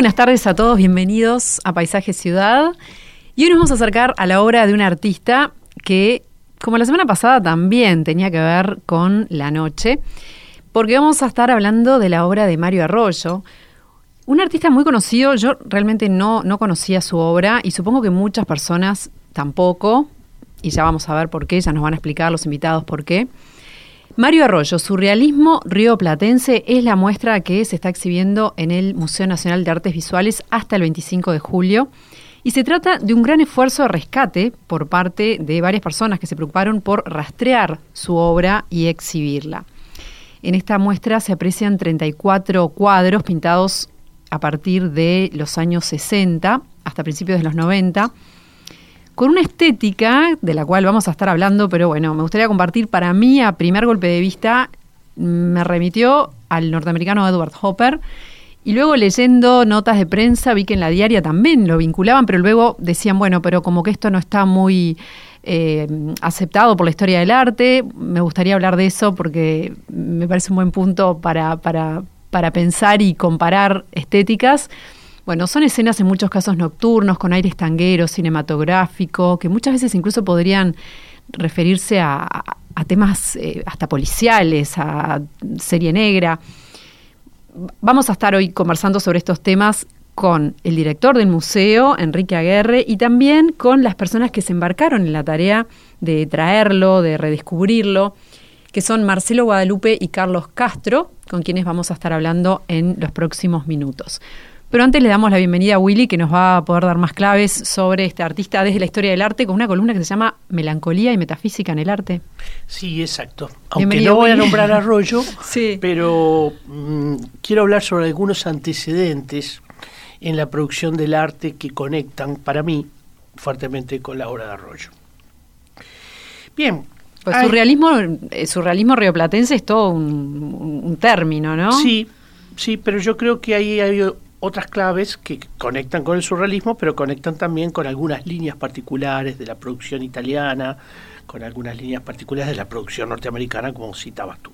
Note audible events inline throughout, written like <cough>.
Buenas tardes a todos, bienvenidos a Paisaje Ciudad. Y hoy nos vamos a acercar a la obra de un artista que, como la semana pasada, también tenía que ver con la noche, porque vamos a estar hablando de la obra de Mario Arroyo, un artista muy conocido, yo realmente no, no conocía su obra y supongo que muchas personas tampoco, y ya vamos a ver por qué, ya nos van a explicar los invitados por qué. Mario Arroyo, Surrealismo Río Platense es la muestra que se está exhibiendo en el Museo Nacional de Artes Visuales hasta el 25 de julio. Y se trata de un gran esfuerzo de rescate por parte de varias personas que se preocuparon por rastrear su obra y exhibirla. En esta muestra se aprecian 34 cuadros pintados a partir de los años 60 hasta principios de los 90 con una estética de la cual vamos a estar hablando, pero bueno, me gustaría compartir para mí a primer golpe de vista me remitió al norteamericano Edward Hopper y luego leyendo notas de prensa vi que en la diaria también lo vinculaban, pero luego decían, bueno, pero como que esto no está muy eh, aceptado por la historia del arte, me gustaría hablar de eso porque me parece un buen punto para, para, para pensar y comparar estéticas. Bueno, son escenas en muchos casos nocturnos, con aires tangueros, cinematográfico, que muchas veces incluso podrían referirse a, temas eh, hasta policiales, a serie negra. Vamos a estar hoy conversando sobre estos temas con el director del museo, Enrique Aguerre, y también con las personas que se embarcaron en la tarea de traerlo, de redescubrirlo, que son Marcelo Guadalupe y Carlos Castro, con quienes vamos a estar hablando en los próximos minutos. Pero antes le damos la bienvenida a Willy, que nos va a poder dar más claves sobre este artista desde la historia del arte, con una columna que se llama Melancolía y Metafísica en el Arte. Sí, exacto. Aunque no voy a nombrar a <laughs> Arroyo, sí. pero mm, quiero hablar sobre algunos antecedentes en la producción del arte que conectan, para mí, fuertemente con la obra de Arroyo. Bien. Pues surrealismo, eh, surrealismo rioplatense es todo un, un, término, ¿no? Sí, sí, pero yo creo que ahí hay otras claves que conectan con el surrealismo, pero conectan también con algunas líneas particulares de la producción italiana, con algunas líneas particulares de la producción norteamericana, como citabas tú.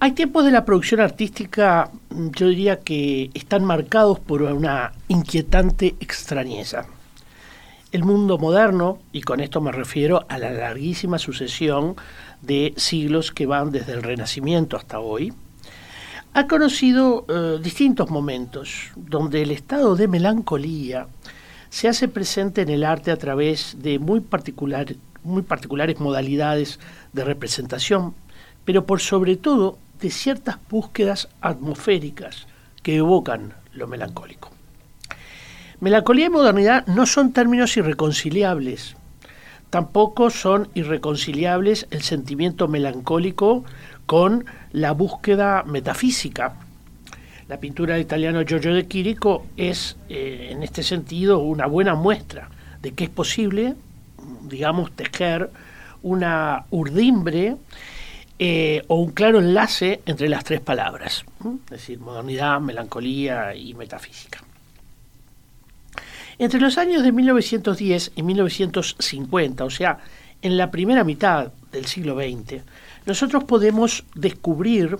Hay tiempos de la producción artística, yo diría que están marcados por una inquietante extrañeza. El mundo moderno, y con esto me refiero a la larguísima sucesión de siglos que van desde el Renacimiento hasta hoy, ha conocido eh, distintos momentos donde el estado de melancolía se hace presente en el arte a través de muy, muy particulares modalidades de representación, pero por sobre todo de ciertas búsquedas atmosféricas que evocan lo melancólico. Melancolía y modernidad no son términos irreconciliables, tampoco son irreconciliables el sentimiento melancólico con la búsqueda metafísica. La pintura del italiano Giorgio de Chirico es, eh, en este sentido, una buena muestra de que es posible, digamos, tejer una urdimbre eh, o un claro enlace entre las tres palabras, es decir, modernidad, melancolía y metafísica. Entre los años de 1910 y 1950, o sea, en la primera mitad del siglo XX, nosotros podemos descubrir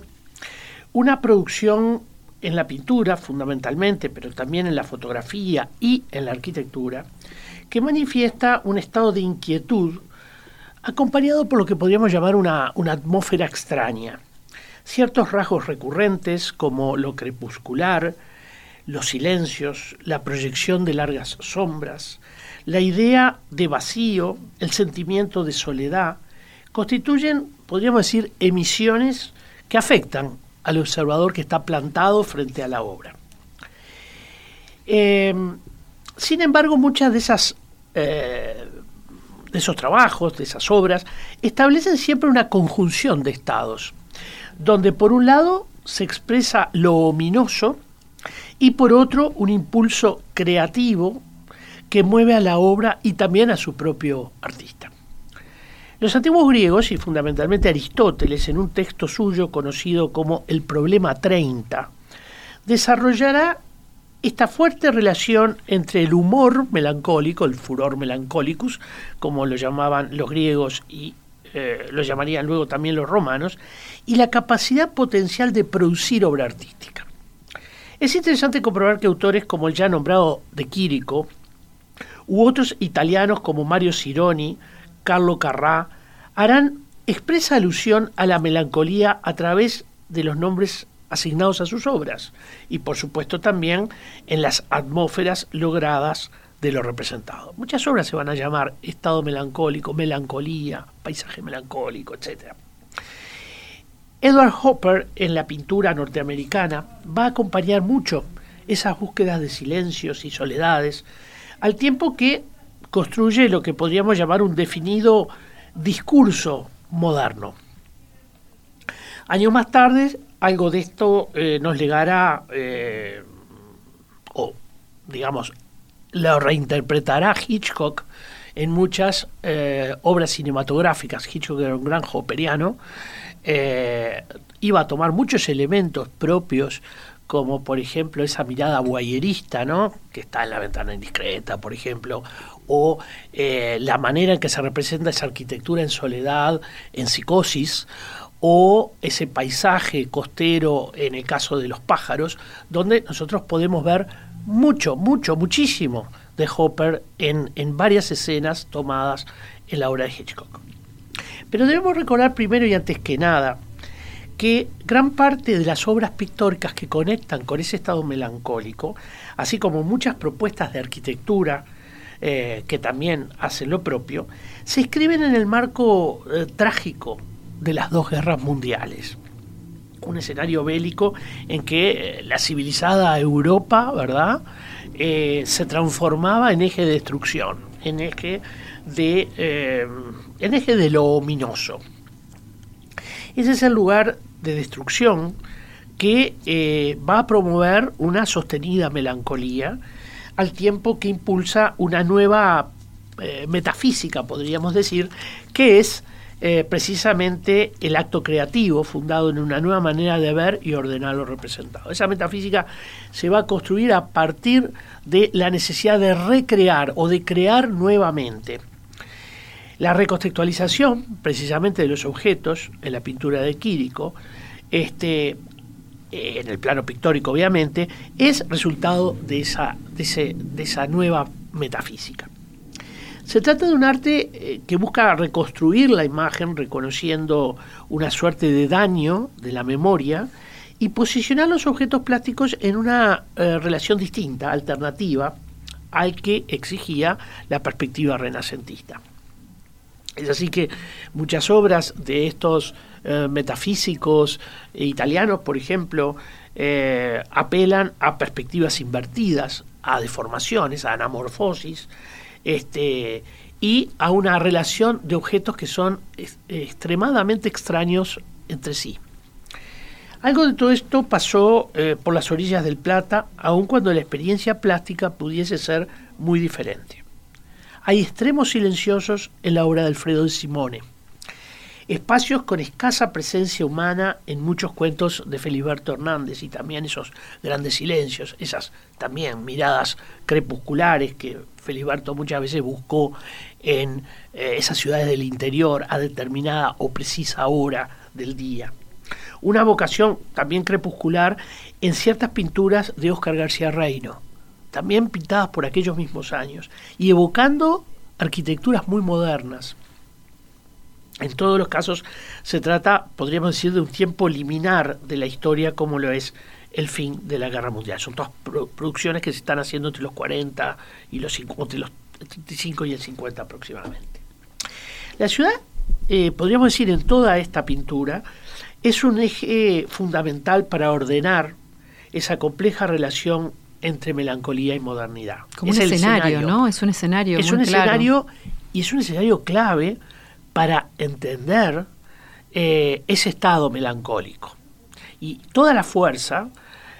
una producción en la pintura fundamentalmente, pero también en la fotografía y en la arquitectura, que manifiesta un estado de inquietud acompañado por lo que podríamos llamar una, una atmósfera extraña. Ciertos rasgos recurrentes como lo crepuscular, los silencios, la proyección de largas sombras, la idea de vacío, el sentimiento de soledad, constituyen, podríamos decir, emisiones que afectan al observador que está plantado frente a la obra. Eh, sin embargo, muchas de esas eh, de esos trabajos, de esas obras, establecen siempre una conjunción de estados, donde por un lado se expresa lo ominoso y por otro un impulso creativo que mueve a la obra y también a su propio artista. Los antiguos griegos, y fundamentalmente Aristóteles, en un texto suyo conocido como El Problema 30, desarrollará esta fuerte relación entre el humor melancólico, el furor melancolicus, como lo llamaban los griegos y eh, lo llamarían luego también los romanos, y la capacidad potencial de producir obra artística. Es interesante comprobar que autores como el ya nombrado de Quirico, u otros italianos como Mario Cironi, Carlo Carrà, harán expresa alusión a la melancolía a través de los nombres asignados a sus obras y por supuesto también en las atmósferas logradas de lo representado. Muchas obras se van a llamar estado melancólico, melancolía, paisaje melancólico, etc. Edward Hopper en la pintura norteamericana va a acompañar mucho esas búsquedas de silencios y soledades, al tiempo que construye lo que podríamos llamar un definido discurso moderno. Años más tarde, algo de esto eh, nos legará, eh, o digamos, lo reinterpretará Hitchcock en muchas eh, obras cinematográficas. Hitchcock era un gran hopperiano, iba a tomar muchos elementos propios como por ejemplo esa mirada guayerista, ¿no? que está en la ventana indiscreta, por ejemplo, o la manera en que se representa esa arquitectura en soledad, en psicosis, o ese paisaje costero en el caso de los pájaros, donde nosotros podemos ver mucho, mucho, muchísimo de Hopper en, en varias escenas tomadas en la obra de Hitchcock. Pero debemos recordar primero y antes que nada que gran parte de las obras pictóricas que conectan con ese estado melancólico, así como muchas propuestas de arquitectura eh, que también hacen lo propio, se escriben en el marco eh, trágico de las dos guerras mundiales. Un escenario bélico en que eh, la civilizada Europa, ¿verdad?, se transformaba en eje de destrucción, en eje de, eh, eje de lo ominoso. Ese es el lugar de destrucción que va a promover una sostenida melancolía al tiempo que impulsa una nueva metafísica, podríamos decir, que es eh, precisamente el acto creativo fundado en una nueva manera de ver y ordenar lo representado. Esa metafísica se va a construir a partir de la necesidad de recrear o de crear nuevamente. La recontextualización, precisamente de los objetos, en la pintura de Quirico, este, en el plano pictórico obviamente, es resultado de esa, de esa nueva metafísica. Se trata de un arte eh, que busca reconstruir la imagen reconociendo una suerte de daño de la memoria y posicionar los objetos plásticos en una eh, relación distinta, alternativa, al que exigía la perspectiva renacentista. Es así que muchas obras de estos eh, metafísicos italianos, por ejemplo, apelan a perspectivas invertidas, a deformaciones, a anamorfosis, este, y a una relación de objetos que son extremadamente extraños entre sí. Algo de todo esto pasó eh, por las orillas del Plata, aun cuando la experiencia plástica pudiese ser muy diferente. Hay extremos silenciosos en la obra de Alfredo de Simone, espacios con escasa presencia humana en muchos cuentos de Feliberto Hernández y también esos grandes silencios, esas también miradas crepusculares que Feliberto muchas veces buscó en eh, esas ciudades del interior a determinada o precisa hora del día. Una vocación también crepuscular en ciertas pinturas de Oscar García Reino, también pintadas por aquellos mismos años, y evocando arquitecturas muy modernas. En todos los casos se trata, podríamos decir, de un tiempo liminar de la historia como lo es el fin de la guerra mundial. Son todas producciones que se están haciendo entre los 40 y los 50, los 35 y el 50 aproximadamente. La ciudad, eh, podríamos decir, en toda esta pintura, es un eje fundamental para ordenar esa compleja relación entre melancolía y modernidad. Como un escenario, ¿no? Es un escenario. Es un escenario y es un escenario clave para entender eh, ese estado melancólico. Y toda la fuerza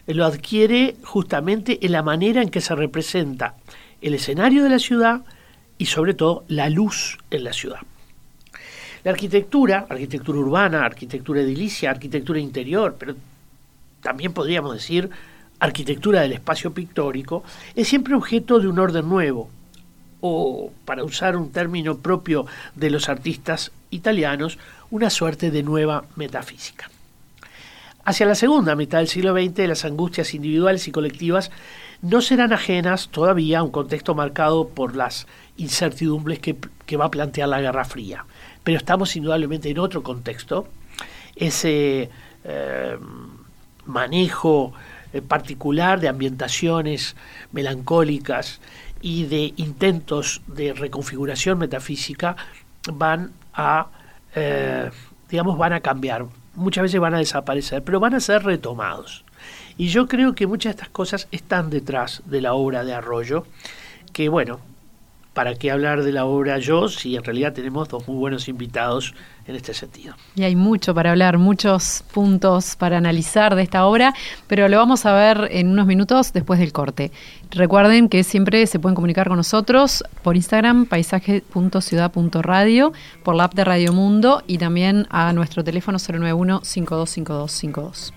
lo adquiere justamente en la manera en que se representa el escenario de la ciudad y sobre todo la luz en la ciudad. La arquitectura, arquitectura urbana, arquitectura edilicia, arquitectura interior, pero también podríamos decir arquitectura del espacio pictórico, es siempre objeto de un orden nuevo, o, para usar un término propio de los artistas italianos, una suerte de nueva metafísica. Hacia la segunda mitad del siglo XX, las angustias individuales y colectivas no serán ajenas todavía a un contexto marcado por las incertidumbres que, va a plantear la Guerra Fría. Pero estamos indudablemente en otro contexto. Ese eh, manejo eh, particular de ambientaciones melancólicas y de intentos de reconfiguración metafísica van a, eh, digamos, van a cambiar. Muchas veces van a desaparecer, pero van a ser retomados. Y yo creo que muchas de estas cosas están detrás de la obra de Arroyo, que bueno, ¿para qué hablar de la obra yo si en realidad tenemos dos muy buenos invitados en este sentido? Y hay mucho para hablar, muchos puntos para analizar de esta obra, pero lo vamos a ver en unos minutos después del corte. Recuerden que siempre se pueden comunicar con nosotros por Instagram, paisaje.ciudad.radio, por la app de Radio Mundo y también a nuestro teléfono 091 525252.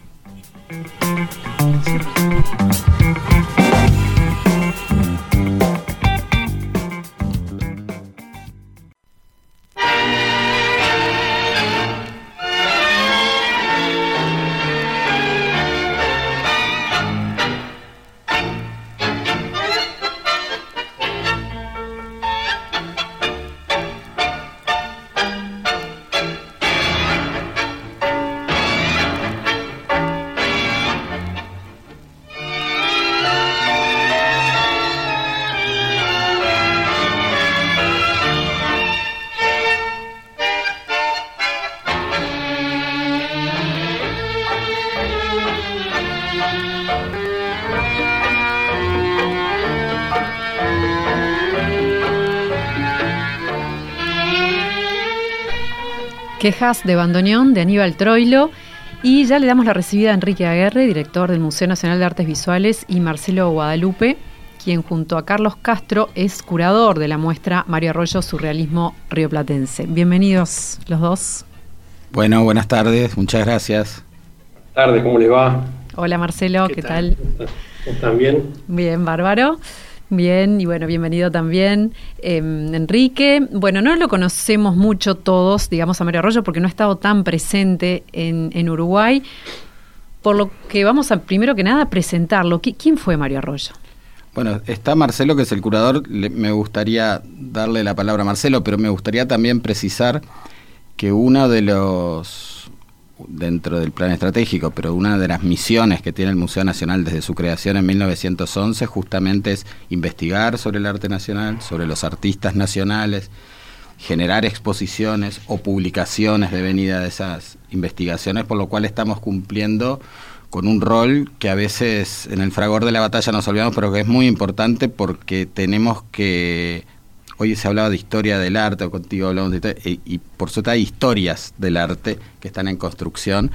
Quejas de Bandoneón de Aníbal Troilo. Y ya le damos la recibida a Enrique Aguerre, director del Museo Nacional de Artes Visuales, y Marcelo Guadalupe, quien junto a Carlos Castro es curador de la muestra Mario Arroyo Surrealismo Rioplatense. Bienvenidos los dos. Bueno, buenas tardes, muchas gracias. Buenas tardes, ¿cómo les va? Hola Marcelo, ¿qué, tal? <laughs> ¿Están bien? Bien, bárbaro. Bien, y bueno, bienvenido también, em, Enrique. Bueno, no lo conocemos mucho todos, digamos, a Mario Arroyo, porque no ha estado tan presente en, Uruguay. Por lo que vamos a, primero que nada, presentarlo. ¿Quién fue Mario Arroyo? Bueno, está Marcelo, que es el curador. me gustaría darle la palabra a Marcelo, pero me gustaría también precisar que uno de los dentro del plan estratégico, pero una de las misiones que tiene el Museo Nacional desde su creación en 1911 justamente es investigar sobre el arte nacional, sobre los artistas nacionales, generar exposiciones o publicaciones de venida de esas investigaciones, por lo cual estamos cumpliendo con un rol que a veces en el fragor de la batalla nos olvidamos, pero que es muy importante porque tenemos que hoy se hablaba de historia del arte, o contigo hablamos de historia, y, por suerte hay historias del arte que están en construcción,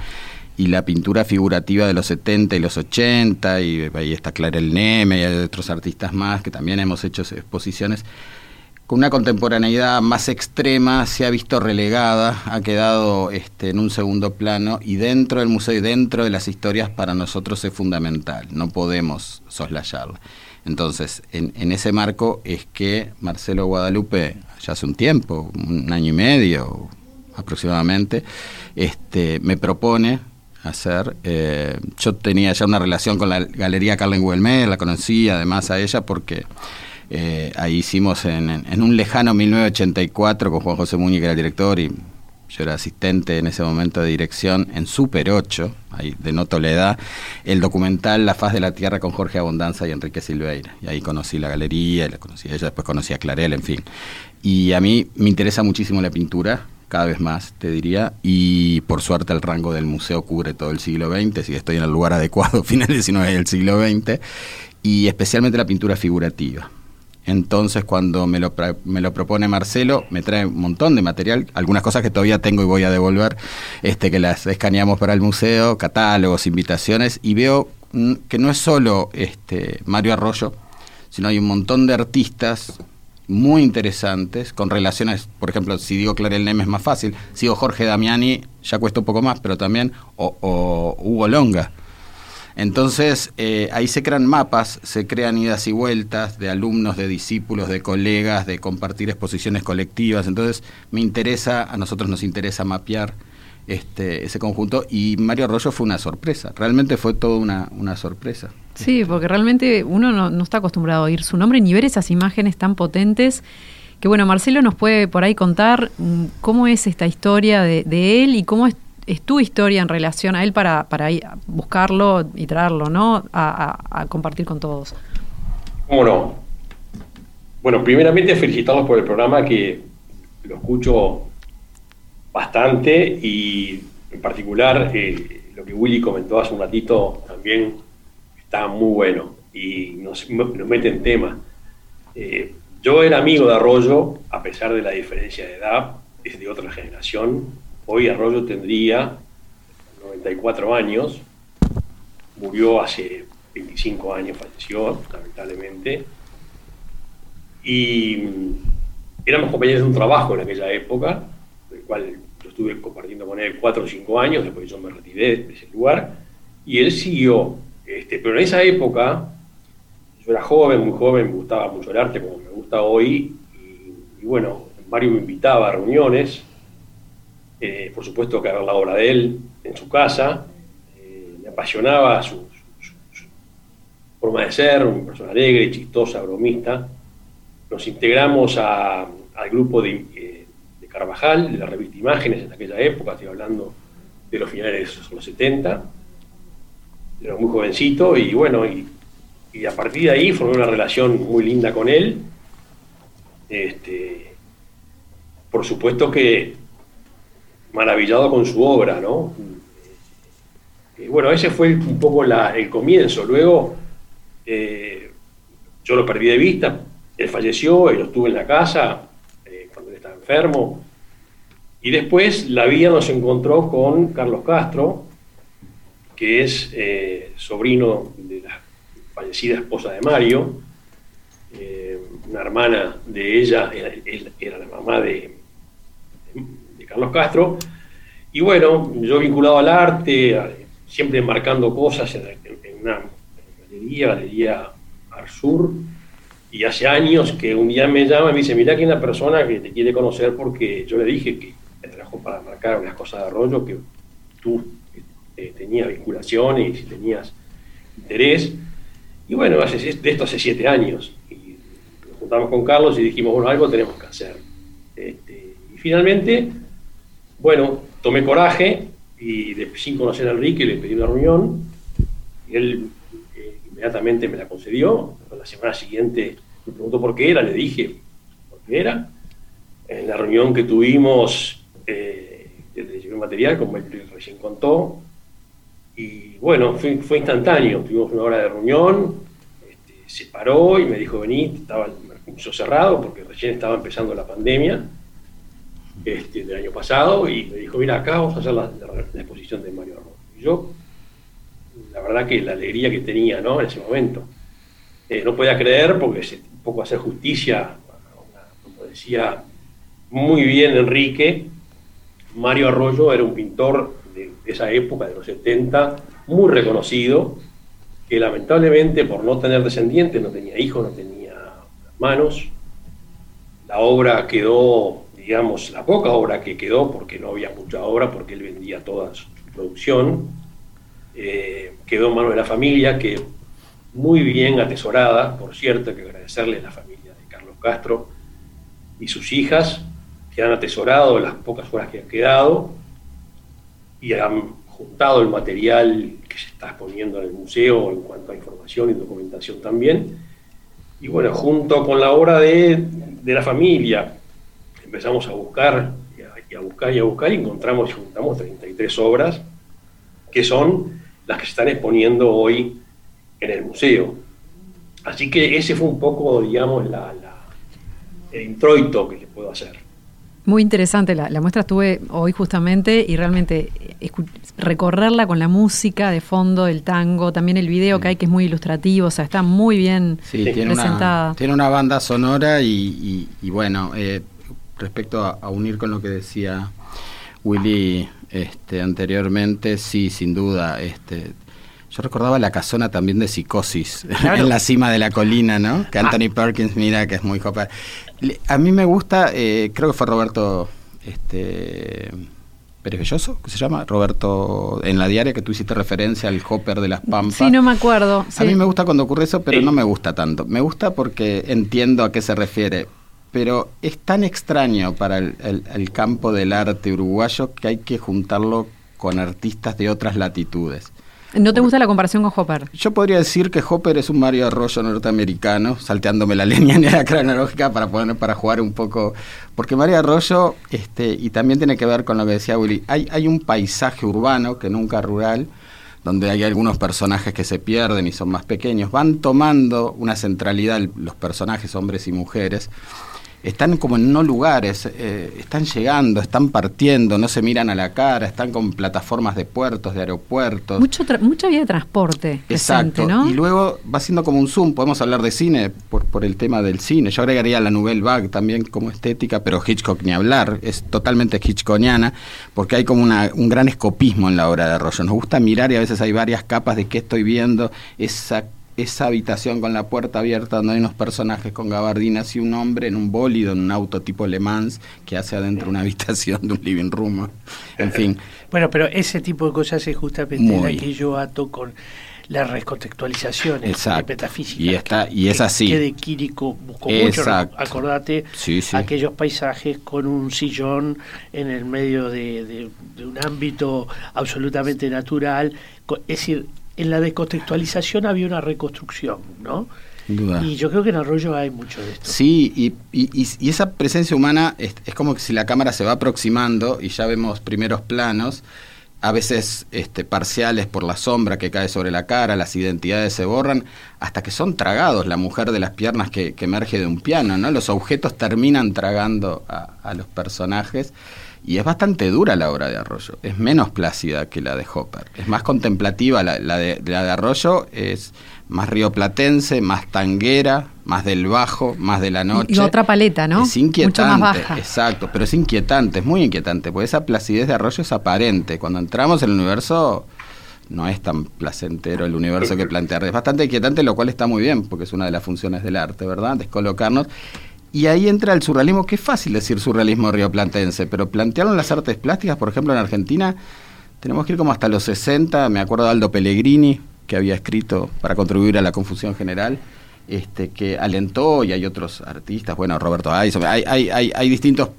y la pintura figurativa de los 70 y los 80, y ahí está Clara El Neme, y hay otros artistas más que también hemos hecho exposiciones, con una contemporaneidad más extrema se ha visto relegada, ha quedado este, en un segundo plano y dentro del museo y dentro de las historias para nosotros es fundamental, no podemos soslayarla. Entonces, en, ese marco es que Marcelo Guadalupe, ya hace un tiempo, un año y medio aproximadamente, este, me propone hacer. Eh, yo tenía ya una relación con la Galería Carlen Huelmer, la conocí además a ella porque eh, ahí hicimos en, en, un lejano 1984 con Juan José Muñiz, que era el director, y yo era asistente en ese momento de dirección en Super 8, ahí denoto la edad, el documental La faz de la tierra con Jorge Abundanza y Enrique Silveira. Y ahí conocí la galería, la conocí a ella, después conocí a Clarel, en fin. Y a mí me interesa muchísimo la pintura, cada vez más, te diría, y por suerte el rango del museo cubre todo el siglo XX, si estoy en el lugar <laughs> adecuado, finales del siglo XX, y especialmente la pintura figurativa. Entonces, cuando me lo, me lo propone Marcelo, me trae un montón de material, algunas cosas que todavía tengo y voy a devolver, este, que las escaneamos para el museo, catálogos, invitaciones, y veo mm, que no es solo este, Mario Arroyo, sino hay un montón de artistas muy interesantes, con relaciones, por ejemplo, si digo Clarel Neme es más fácil, si digo Jorge Damiani ya cuesta un poco más, pero también, o Hugo Longa entonces, eh, ahí se crean mapas, se crean idas y vueltas de alumnos, de discípulos, de colegas, de compartir exposiciones colectivas. Entonces, me interesa, a nosotros nos interesa mapear este, ese conjunto y Mario Arroyo fue una sorpresa, realmente fue toda una, sorpresa. Sí, porque realmente uno no, está acostumbrado a oír su nombre ni ver esas imágenes tan potentes. Que bueno, Marcelo nos puede por ahí contar mm, cómo es esta historia de, de él y cómo es es tu historia en relación a él para, para buscarlo y traerlo, ¿no? A, compartir con todos. ¿Cómo no? Bueno, primeramente felicitarlos por el programa que lo escucho bastante y en particular eh, lo que Willy comentó hace un ratito también está muy bueno y nos, mete en tema. Eh, yo era amigo de Arroyo, a pesar de la diferencia de edad, es de otra generación, Hoy Arroyo tendría 94 años, murió hace 25 años, falleció lamentablemente, y éramos compañeros de un trabajo en aquella época, el cual yo estuve compartiendo con él 4 o 5 años, después yo me retiré de ese lugar, y él siguió, este, pero en esa época, yo era joven, muy joven, me gustaba mucho el arte como me gusta hoy, y, y bueno, Mario me invitaba a reuniones, eh, por supuesto que ver la obra de él en su casa, eh, me apasionaba su, forma de ser, una persona alegre, chistosa, bromista. Nos integramos al grupo eh, de, Carvajal, de la revista Imágenes en aquella época, estoy hablando de los finales de los 70. Era muy jovencito y bueno, y a partir de ahí formé una relación muy linda con él. Este, por supuesto que maravillado con su obra, ¿no? Y bueno, ese fue un poco el comienzo. Luego eh, yo lo perdí de vista, él falleció, y lo estuve en la casa eh, cuando él estaba enfermo. Y después la vida nos encontró con Carlos Castro, que es eh, sobrino de la fallecida esposa de Mario, una hermana de ella, era la mamá de, Carlos Castro. Y bueno, yo vinculado al arte, siempre marcando cosas en, una galería, Galería Arsur, y hace años que un día me llama y me dice, mira que hay una persona que te quiere conocer porque yo le dije que me trajo para marcar unas cosas de rollo que tú eh, tenías vinculaciones y tenías interés. Y bueno, hace, de esto hace siete años. Y juntamos con Carlos y dijimos, bueno, algo tenemos que hacer. Este, y finalmente bueno, tomé coraje y sin conocer a Enrique le pedí una reunión. Y él eh, inmediatamente me la concedió. La semana siguiente me preguntó por qué era, le dije por qué era. En la reunión que tuvimos, eh, le llevé material, como él recién contó. Y bueno, fue, instantáneo. Tuvimos una hora de reunión, este, se paró y me dijo, vení, estaba el museo cerrado porque recién estaba empezando la pandemia este, del año pasado y me dijo, mira, acá vamos a hacer la, exposición de Mario Arroyo. Y yo, la verdad que la alegría que tenía ¿no? en ese momento, eh, no podía creer porque es un poco hacer justicia, como decía muy bien Enrique, Mario Arroyo era un pintor de esa época, de los 70, muy reconocido, que lamentablemente por no tener descendientes, no tenía hijos, no tenía hermanos, la obra quedó digamos, la poca obra que quedó, porque no había mucha obra, porque él vendía toda su producción, eh, quedó en manos de la familia, que muy bien atesorada, por cierto, hay que agradecerle a la familia de Carlos Castro y sus hijas, que han atesorado las pocas horas que han quedado y han juntado el material que se está exponiendo en el museo en cuanto a información y documentación también. Y bueno, junto con la obra de, de la familia, empezamos a buscar y a, buscar y a buscar y encontramos y juntamos 33 obras que son las que se están exponiendo hoy en el museo. así que ese fue un poco, digamos, la, el introito que le puedo hacer. Muy interesante, la, muestra estuve hoy justamente y realmente recorrerla con la música de fondo, el tango, también el video que hay que es muy ilustrativo, o sea, está muy bien sí, tiene presentada. Una, tiene una banda sonora y, bueno, eh, respecto a, unir con lo que decía Willy este, anteriormente, sí, sin duda, este, yo recordaba la casona también de Psicosis, <laughs> en la cima de la colina, ¿no? Que ah. Anthony Perkins, mira, que es muy hopper. A mí me gusta, eh, creo que fue Roberto este, Pérez Belloso, que se llama, Roberto, en la diaria que tú hiciste referencia al Hopper de las Pampas. Sí, no me acuerdo. A mí me gusta cuando ocurre eso, pero no me gusta tanto. Me gusta porque entiendo a qué se refiere, pero es tan extraño para el campo del arte uruguayo que hay que juntarlo con artistas de otras latitudes. ¿No te gusta la comparación con Hopper? Yo podría decir que Hopper es un Mario Arroyo norteamericano, salteándome la <laughs> línea cronológica para poner, para jugar un poco. Porque Mario Arroyo, este, y también tiene que ver con lo que decía Willy, hay, hay un paisaje urbano que nunca rural, donde hay algunos personajes que se pierden y son más pequeños. Van tomando una centralidad los personajes, hombres y mujeres están como en no lugares, eh, están llegando, están partiendo, no se miran a la cara, están con plataformas de puertos, de aeropuertos. Mucho mucha vía de transporte. Exacto. ¿no? Y luego va siendo como un zoom, podemos hablar de cine por, por el tema del cine. Yo agregaría la Nouvelle Vague también como estética, pero Hitchcock ni hablar, es totalmente hitchcockiana, porque hay como una, un gran escopismo en la obra de Arroyo. Nos gusta mirar y a veces hay varias capas de qué estoy viendo, esa esa habitación con la puerta abierta donde hay unos personajes con gabardinas y un hombre en un bólido, en un auto tipo Le Mans, que hace adentro una habitación de un living room. En fin. <laughs> Bueno, pero ese tipo de cosas es justamente la que yo ato con la recontextualización metafísica. Y, está, y es así. Que de Quirico buscó mucho. Acordate aquellos paisajes con un sillón en el medio de, de un ámbito absolutamente natural. Es decir, en la descontextualización había una reconstrucción, ¿no? Y yo creo que en Arroyo hay mucho de esto. Sí, y, y, esa presencia humana es, como que si la cámara se va aproximando y ya vemos primeros planos, a veces este, parciales por la sombra que cae sobre la cara, las identidades se borran, hasta que son tragados la mujer de las piernas que, emerge de un piano, ¿no? Los objetos terminan tragando a, a los personajes. Y es bastante dura la obra de Arroyo, es menos plácida que la de Hopper, es más contemplativa, la, de, la de Arroyo es más rioplatense, más tanguera, más del bajo, más de la noche. Y otra paleta, ¿no? Es inquietante, exacto, pero es inquietante, es muy inquietante, porque esa placidez de Arroyo es aparente. Cuando entramos en el universo no es tan placentero el universo que plantear, es bastante inquietante, lo cual está muy bien, porque es una de las funciones del arte, ¿verdad? Descolocarnos y ahí entra el surrealismo, que es fácil decir surrealismo rioplatense, pero plantearon las artes plásticas, por ejemplo, en Argentina, tenemos que ir como hasta los 60, me acuerdo de Aldo Pellegrini, que había escrito para contribuir a la confusión general, este, que alentó, y hay otros artistas, bueno, Roberto Ayson, hay, hay, hay, hay distintos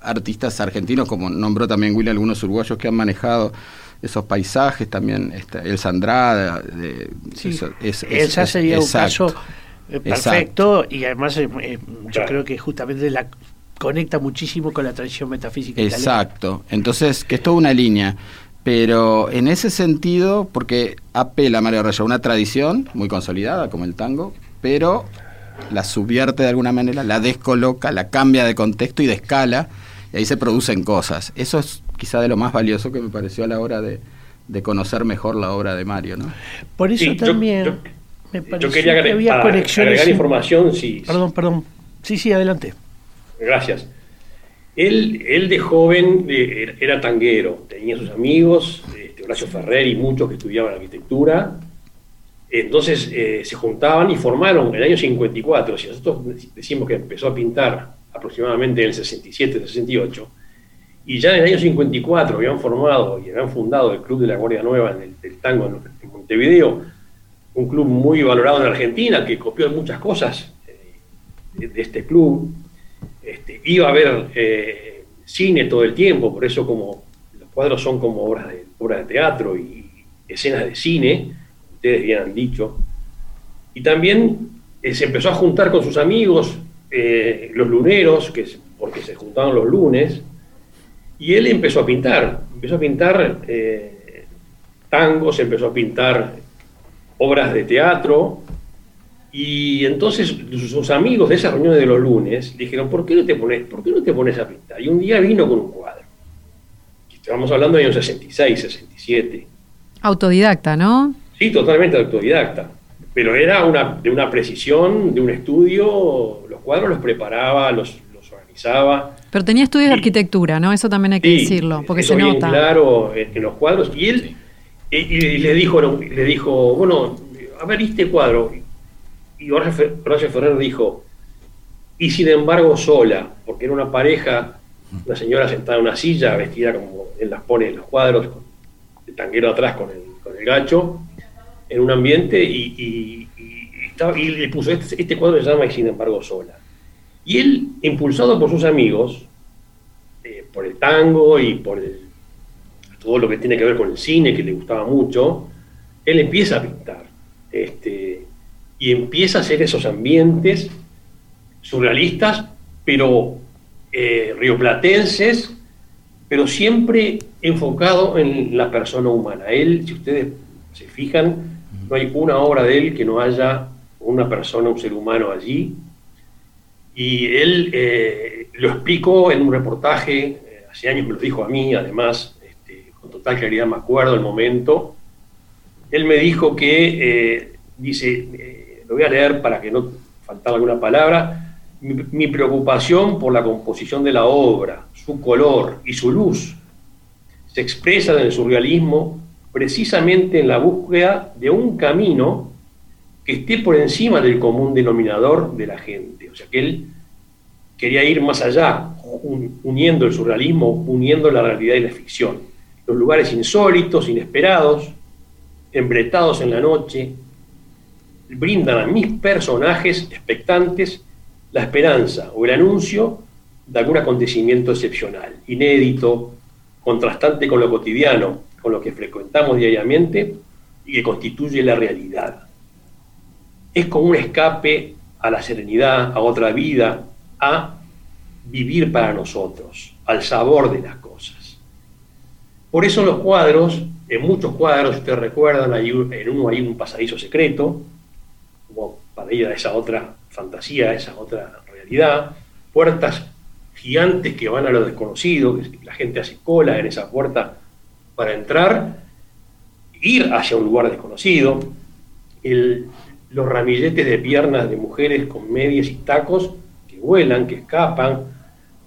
artistas argentinos, como nombró también Willy, algunos uruguayos que han manejado esos paisajes, también este, El Sandrada. De, esa sería un caso eh, perfecto y además eh, eh, yo creo que justamente la conecta muchísimo con la tradición metafísica. Exacto, entonces que es toda una línea. Pero en ese sentido, porque apela a Mario Raya a una tradición muy consolidada como el tango, pero la subvierte de alguna manera, la descoloca, la cambia de contexto y de escala, y ahí se producen cosas. Eso es quizá de lo más valioso que me pareció a la hora de, conocer mejor la obra de Mario. ¿no? Por eso también... Yo quería agregar, había conexiones información, sí. Perdón, perdón. Sí, sí, adelante. Gracias. Él, él de joven eh, era tanguero, tenía sus amigos, este, Horacio Ferrer y muchos que estudiaban arquitectura. Entonces eh, se juntaban y formaron en el año 54. Si nosotros decimos que empezó a pintar aproximadamente en el 67, 68, y ya en el año 54 habían formado y habían fundado el Club de la Guardia Nueva en el, tango en Montevideo, un club muy valorado en Argentina, que copió muchas cosas eh, de, este club. Este, iba a ver eh, cine todo el tiempo, por eso como los cuadros son como obras de, obras de teatro y escenas de cine, ustedes bien han dicho. Y también eh, se empezó a juntar con sus amigos, los luneros, que, porque se juntaban los lunes, y él empezó a pintar, empezó a pintar tangos, empezó a pintar obras de teatro Y entonces sus amigos de esa reunión de los lunes le dijeron, ¿por qué no te pones, por qué no te pones a pintar? Y un día vino con un cuadro. Estamos hablando de años 66, 67. Autodidacta, ¿no? Sí, totalmente autodidacta. Pero era una, de una precisión, de un estudio, los cuadros los preparaba, los, los organizaba. Pero tenía estudios de arquitectura, ¿no? Eso también hay que decirlo, porque se nota. claro en, los cuadros. Y él y, le, dijo, le dijo, bueno, a ver este cuadro. Y Horacio Ferrer dijo, y sin embargo sola, porque era una pareja, una señora sentada en una silla, vestida como él las pone en los cuadros, con el tanguero atrás con el, con el gacho, en un ambiente, y, y, le puso, este, este, cuadro se llama Y sin embargo sola. Y él, impulsado por sus amigos, eh, por el tango y por todo lo que tiene que ver con el cine, que le gustaba mucho, él empieza a pintar. Este, y empieza a hacer esos ambientes surrealistas, pero eh, rioplatenses, pero siempre enfocado en la persona humana. Él, si ustedes se fijan, no hay una obra de él que no haya una persona, un ser humano allí. Y él eh, lo explicó en un reportaje, eh, hace años me lo dijo a mí, además, total claridad me acuerdo el momento. Él me dijo que, dice, lo voy a leer para que no faltara alguna palabra, mi, preocupación por la composición de la obra, su color y su luz se expresa en el surrealismo precisamente en la búsqueda de un camino que esté por encima del común denominador de la gente. O sea, que él quería ir más allá, uniendo el surrealismo, uniendo la realidad y la ficción. Los lugares insólitos, inesperados, embretados en la noche, brindan a mis personajes expectantes la esperanza o el anuncio de algún acontecimiento excepcional, inédito, contrastante con lo cotidiano, con lo que frecuentamos diariamente y que constituye la realidad. Es como un escape a la serenidad, a otra vida, a vivir para nosotros, al sabor de las cosas. Por eso los cuadros, en muchos cuadros, ustedes recuerdan, en uno hay un pasadizo secreto, como para ir a esa otra fantasía, esa otra realidad, puertas gigantes que van a lo desconocido, la gente hace cola en esa puerta para entrar, ir hacia un lugar desconocido, los ramilletes de piernas de mujeres con medias y tacos que vuelan, que escapan.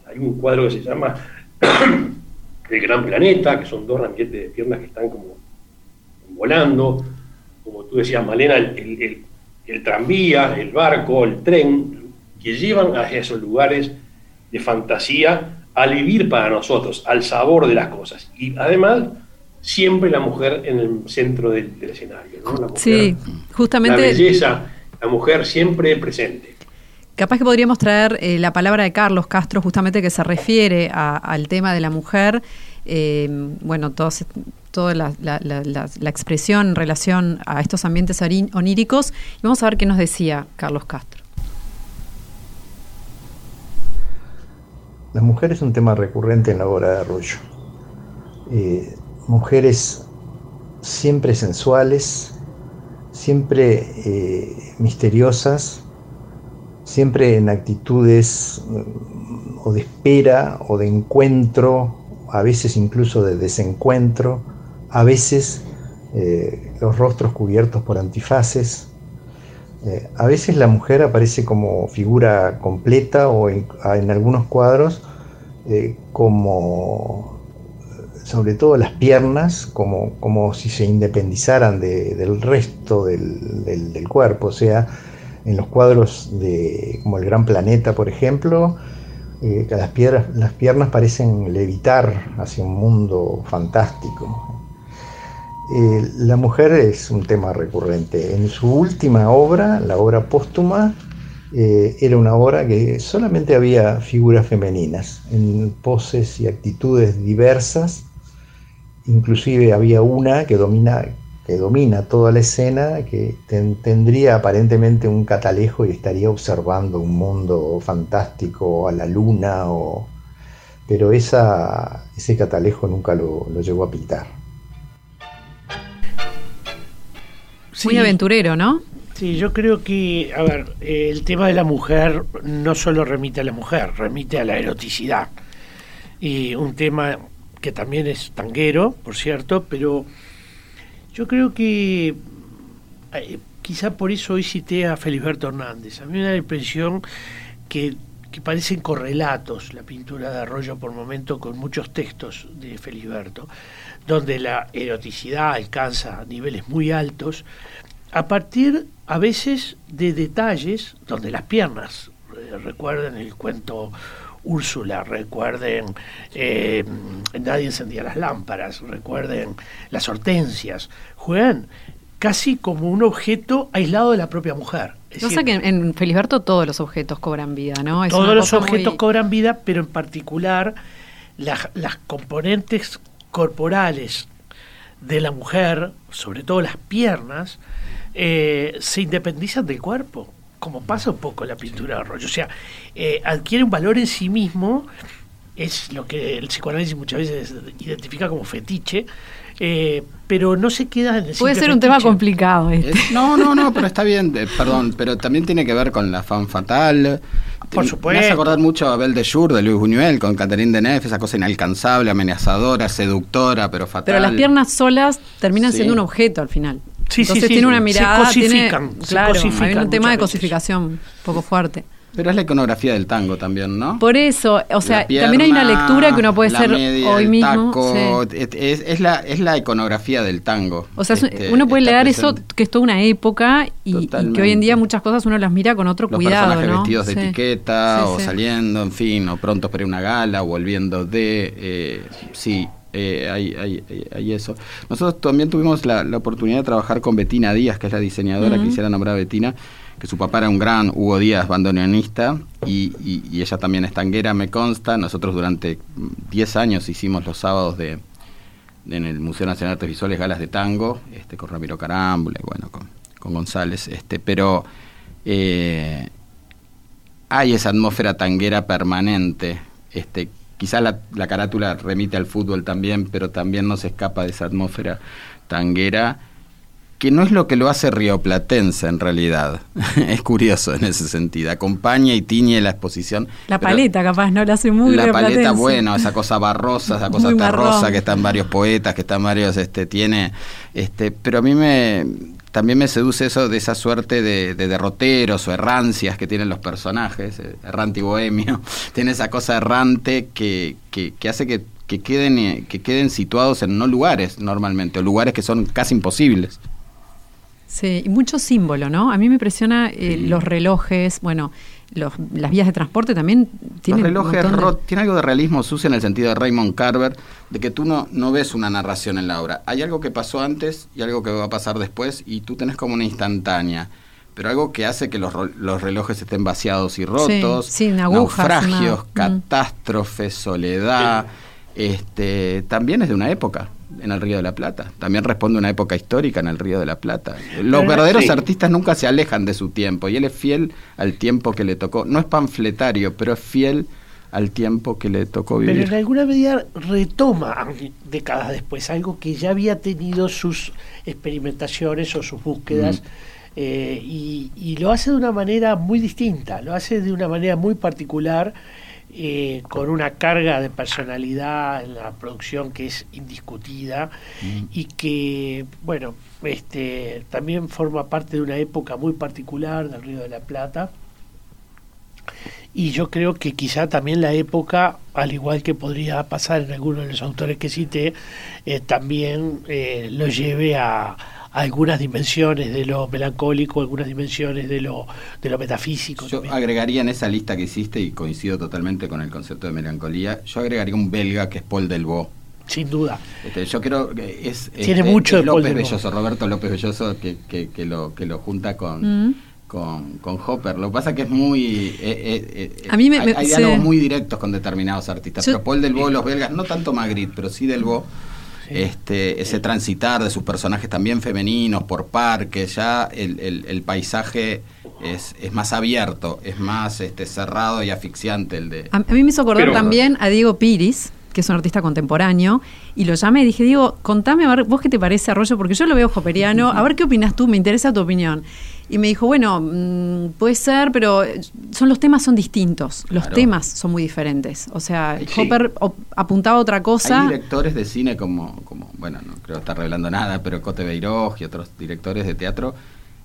Hay un cuadro que se llama <clears throat> El Gran Planeta, que son dos ramilletes de piernas que están como volando. Como tú decías, Malena, el el tranvía, el barco, el tren, que llevan a esos lugares de fantasía al vivir para nosotros, al sabor de las cosas. Y además, siempre la mujer en el centro del, escenario. sí, justamente. La belleza, la mujer siempre presente. Capaz que podríamos traer eh, la palabra de Carlos Castro, justamente que se refiere al tema de la mujer. Eh, bueno, todos toda la, expresión en relación a estos ambientes oníricos. Vamos a ver qué nos decía Carlos Castro. La mujer es un tema recurrente en la obra de Arroyo. Eh, mujeres siempre sensuales, siempre misteriosas, siempre en actitudes mm, o de espera o de encuentro, a veces incluso de desencuentro, a veces eh, los rostros cubiertos por antifaces. Eh, a veces la mujer aparece como figura completa o en, algunos cuadros eh, como, sobre todo las piernas, como, como si se independizaran del resto del, del, cuerpo. O sea, en los cuadros de, como el Gran Planeta, por ejemplo, piedras, las piernas parecen levitar hacia un mundo fantástico. Eh, la mujer es un tema recurrente. En su última obra, la obra póstuma, eh, era una obra que solamente había figuras femeninas, en poses y actitudes diversas. Inclusive había una que domina, que domina toda la escena, que tendría aparentemente un catalejo y estaría observando un mundo fantástico a la luna, pero ese catalejo nunca lo llegó a pintar. Muy aventurero, ¿no? Sí, yo creo que, a ver, el tema de la mujer no solo remite a la mujer, remite a la eroticidad. Y un tema que también es tanguero, por cierto, pero yo creo que eh, quizá por eso hoy cité a Feliberto Hernández. A mí me da la impresión que, que parecen correlatos la pintura de Arroyo por momento con muchos textos de Feliberto, donde la eroticidad alcanza niveles muy altos a partir a veces de detalles donde las piernas, eh, recuerden el cuento Úrsula, recuerden eh, Nadie encendía las lámparas, recuerden las hortensias, juegan casi como un objeto aislado de la propia mujer. sé que en, Felisberto todos los objetos cobran vida, ¿no? todos los objetos cobran vida, pero en particular las, las componentes corporales de la mujer, sobre todo las piernas, eh, se independizan del cuerpo, como pasa un poco la pintura de Arroyo. O sea, eh, adquiere un valor en sí mismo, es lo que el psicoanálisis muchas veces identifica como fetiche, eh, pero no se queda en el Puede ser un tema complicado. Este. no, no, no, pero está bien, perdón, pero también tiene que ver con la fan fatal. Por supuesto. Me hace acordar mucho a Belle de Jour de Luis Buñuel con Catherine Deneuve, esa cosa inalcanzable, amenazadora, seductora, pero fatal. Pero las piernas solas terminan siendo un objeto al final. Sí, Entonces tiene una mirada. Se cosifican. claro, hay un tema de cosificación un poco fuerte. Pero es la iconografía del tango también, ¿no? Por eso, o sea, también hay una lectura que uno puede ser hoy mismo. es, la, es la iconografía del tango. O sea, este, uno puede leer eso, que es toda una época y, que hoy en día muchas cosas uno las mira con otro Los cuidado. Personajes vestidos de etiqueta o saliendo, en fin, o prontos para una gala o volviendo de. Eh, sí, eh, hay, hay, hay, eso. Nosotros también tuvimos la, oportunidad de trabajar con Betina Díaz, que es la diseñadora, que quisiera nombrar a Betina, que su papá era un gran Hugo Díaz bandoneonista y, y, ella también es tanguera, me consta. Nosotros durante 10 años hicimos los sábados de, en el Museo Nacional de Artes Visuales galas de tango, este, con Ramiro Carámbula bueno, con, con González, este, pero eh, hay esa atmósfera tanguera permanente, este, Quizá la, carátula remite al fútbol también, pero también no se escapa de esa atmósfera tanguera, que no es lo que lo hace rioplatense en realidad. <laughs> es curioso en ese sentido. Acompaña y tiñe la exposición. La paleta, capaz, ¿no? La hace muy La paleta, bueno, esa cosa barrosa, esa <laughs> cosa terrosa que están varios poetas, que están varios, este, tiene. Este, pero a mí me también me seduce eso de esa suerte de, derroteros o errancias que tienen los personajes, eh, errante y bohemio, <laughs> tiene esa cosa errante que, que, hace que, queden, eh, que queden situados en no lugares normalmente, o lugares que son casi imposibles. Sí, y mucho símbolo, ¿no? A mí me impresiona eh, los relojes, bueno, las vías de transporte también tienen. Los relojes tiene algo de realismo sucio en el sentido de Raymond Carver, de que tú no, no ves una narración en la obra. Hay algo que pasó antes y algo que va a pasar después, y tú tenés como una instantánea. Pero algo que hace que los, los relojes estén vaciados y rotos, sí, naufragios, mm. catástrofes, soledad, este, también es de una época en el Río de la Plata. También responde a una época histórica en el Río de la Plata. Los verdaderos artistas nunca se alejan de su tiempo y él es fiel al tiempo que le tocó. No es panfletario, pero es fiel al tiempo que le tocó vivir. Pero en alguna medida retoma décadas después algo que ya había tenido sus experimentaciones o sus búsquedas. Mm. Eh, y, y, lo hace de una manera muy distinta, lo hace de una manera muy particular eh, con una carga de personalidad en la producción que es indiscutida mm. y que, bueno, este, también forma parte de una época muy particular del Río de la Plata. Y yo creo que quizá también la época, al igual que podría pasar en algunos de los autores que cité, eh, también eh, lo lleve a, algunas dimensiones de lo melancólico, algunas dimensiones de lo, de lo metafísico. Yo agregaría en esa lista que hiciste, y coincido totalmente con el concepto de melancolía, yo agregaría un belga que es Paul Delvaux. Sin duda. Este, yo creo que es, Tiene este, mucho de López Belloso, Roberto López Belloso, que, que, lo, que lo junta con... Mm. Con, con, Hopper. Lo que pasa es que es muy. Eh, eh, eh, a mí me, hay, diálogos muy directos con determinados artistas. pero Paul Delvaux, los belgas, no tanto Magritte, pero sí Este, ese transitar de sus personajes también femeninos por parques, ya el, paisaje es, más abierto, es más este, cerrado y asfixiante el de... A, mí me hizo acordar también a Diego Piris, que es un artista contemporáneo, y lo llamé y dije, Diego, contame a ver, vos qué te parece Arroyo, porque yo lo veo joperiano, a ver qué opinas tú, me interesa tu opinión. Y me dijo, bueno, mm, puede ser, pero son los temas son distintos. Los Claro. temas son muy diferentes. O sea, Sí. Hopper op- apuntaba a otra cosa. Hay directores de cine como, como, bueno, no creo estar revelando nada, pero Cote Beiroj y otros directores de teatro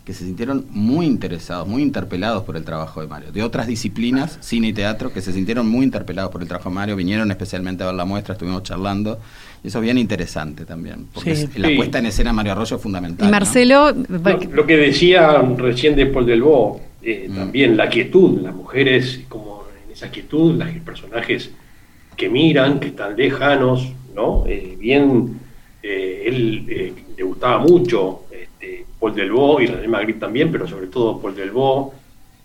que se sintieron muy interesados, muy interpelados por el trabajo de Mario. De otras disciplinas, cine y teatro, que se sintieron muy interpelados por el trabajo de Mario, vinieron especialmente a ver la muestra, estuvimos charlando. Y eso es bien interesante también, porque Sí. la Sí. puesta en escena de Mario Arroyo es fundamental. Y ¿no? Marcelo, Lo, lo que decía recién de Paul Delvaux, eh, Mm. también la quietud, las mujeres, como en esa quietud, los personajes que miran, que están lejanos, ¿no? Eh, bien, eh, él eh, le gustaba mucho Paul Delvaux y René Magritte también, pero sobre todo Paul Delvaux,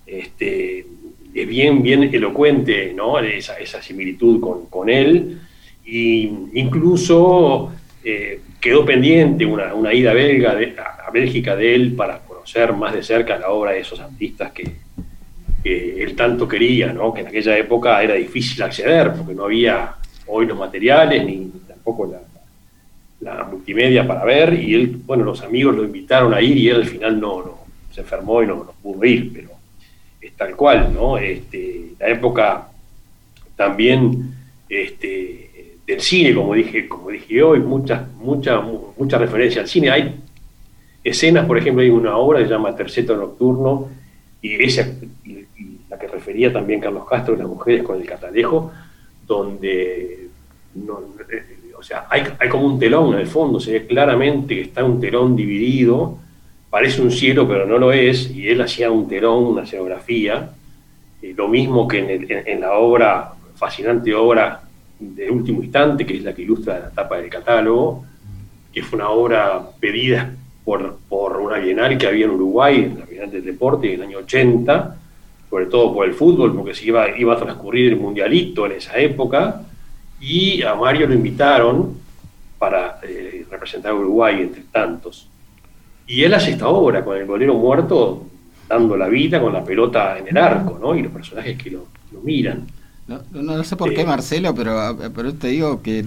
este, es bien, bien elocuente, ¿no? Esa, similitud con, con él, y incluso eh, quedó pendiente una, una ida belga a Bélgica de él para conocer más de cerca la obra de esos artistas que, que él tanto quería, ¿no? que en aquella época era difícil acceder porque no había hoy los materiales ni tampoco la, la multimedia para ver y él, bueno, los amigos lo invitaron a ir y él al final no, no se enfermó y no, pudo ir, pero es tal cual, ¿no? Este, la época también este, del cine, como dije, como dije hoy, muchas, muchas, mucha referencia al cine. Hay escenas, por ejemplo, hay una obra que se llama Terceto Nocturno, y esa, y la que refería también Carlos Castro, Las mujeres con el catalejo, donde no, eh, o sea, hay, como un telón en el fondo, se ve claramente que está un telón dividido, parece un cielo, pero no lo es, y él hacía un telón, una escenografía, eh, lo mismo que en, en- en la obra, fascinante obra de último instante, que es la que ilustra la tapa del catálogo, que fue una obra pedida por, por una bienal que había en Uruguay, la Bienal del Deporte, en el año 80, sobre todo por el fútbol, porque se iba, iba a transcurrir el mundialito en esa época, y a Mario lo invitaron para eh, representar a Uruguay entre tantos. Y él hace esta obra con el golero muerto dando la vida con la pelota en el arco, ¿no? Y los personajes que lo, lo miran. No, no- no sé por Eh. qué, Marcelo, pero, pero te digo que,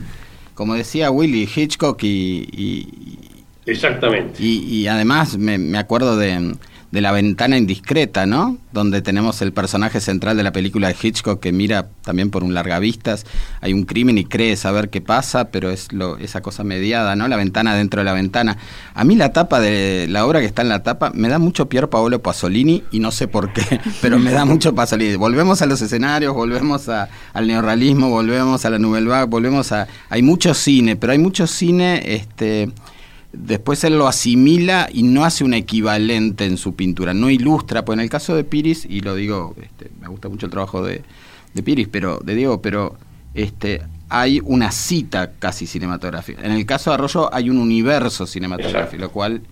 como decía Willy, Hitchcock y, y- Exactamente. y, y además me, me acuerdo de, de La ventana indiscreta, ¿no? Donde tenemos el personaje central de la película de Hitchcock que mira también por un largavistas, hay un crimen y cree saber qué pasa, pero es lo, esa cosa mediada, ¿no? La ventana dentro de la ventana. A mí la tapa de la obra que está en la tapa me da mucho Pier Paolo Pasolini y no sé por qué, <laughs> pero me da mucho Pasolini. Volvemos a los escenarios, volvemos a- al neorrealismo, volvemos a la Nouvelle Vague, volvemos a... Hay mucho cine, pero hay mucho cine... este después él lo asimila y no hace un equivalente en su pintura, no ilustra, pues en el caso de Piris, y lo digo, este, me gusta mucho el trabajo de, de Piris, pero de Diego, pero este hay una cita casi cinematográfica. En el caso de Arroyo hay un universo cinematográfico, lo cual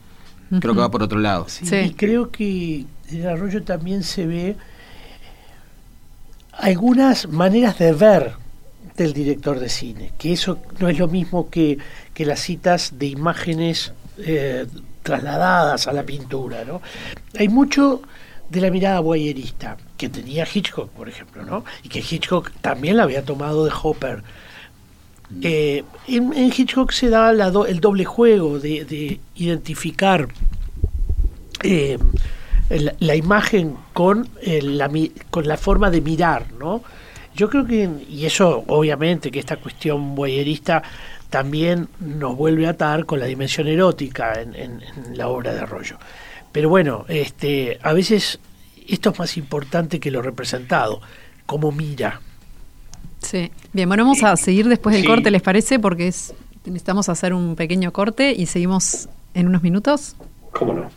creo que va por otro lado. Sí, Sí. Y creo que en arroyo también se ve algunas maneras de ver del director de cine, que eso no es lo mismo que, que las citas de imágenes eh, trasladadas a la pintura, ¿no? Hay mucho de la mirada voyerista que tenía Hitchcock, por ejemplo, ¿no? Y que Hitchcock también la había tomado de Hopper. Eh, en, en Hitchcock se da la do- el doble juego de, de identificar eh, la, la imagen con, la, con la forma de mirar, ¿no? Yo creo que, y eso obviamente que esta cuestión boyerista también nos vuelve a atar con la dimensión erótica en, en- en la obra de Arroyo. Pero bueno, este, a veces esto es más importante que lo representado, como mira. Sí. Bien, bueno, vamos a seguir después del Sí. corte, ¿les parece? Porque es, necesitamos hacer un pequeño corte y seguimos en unos minutos. ¿Cómo no?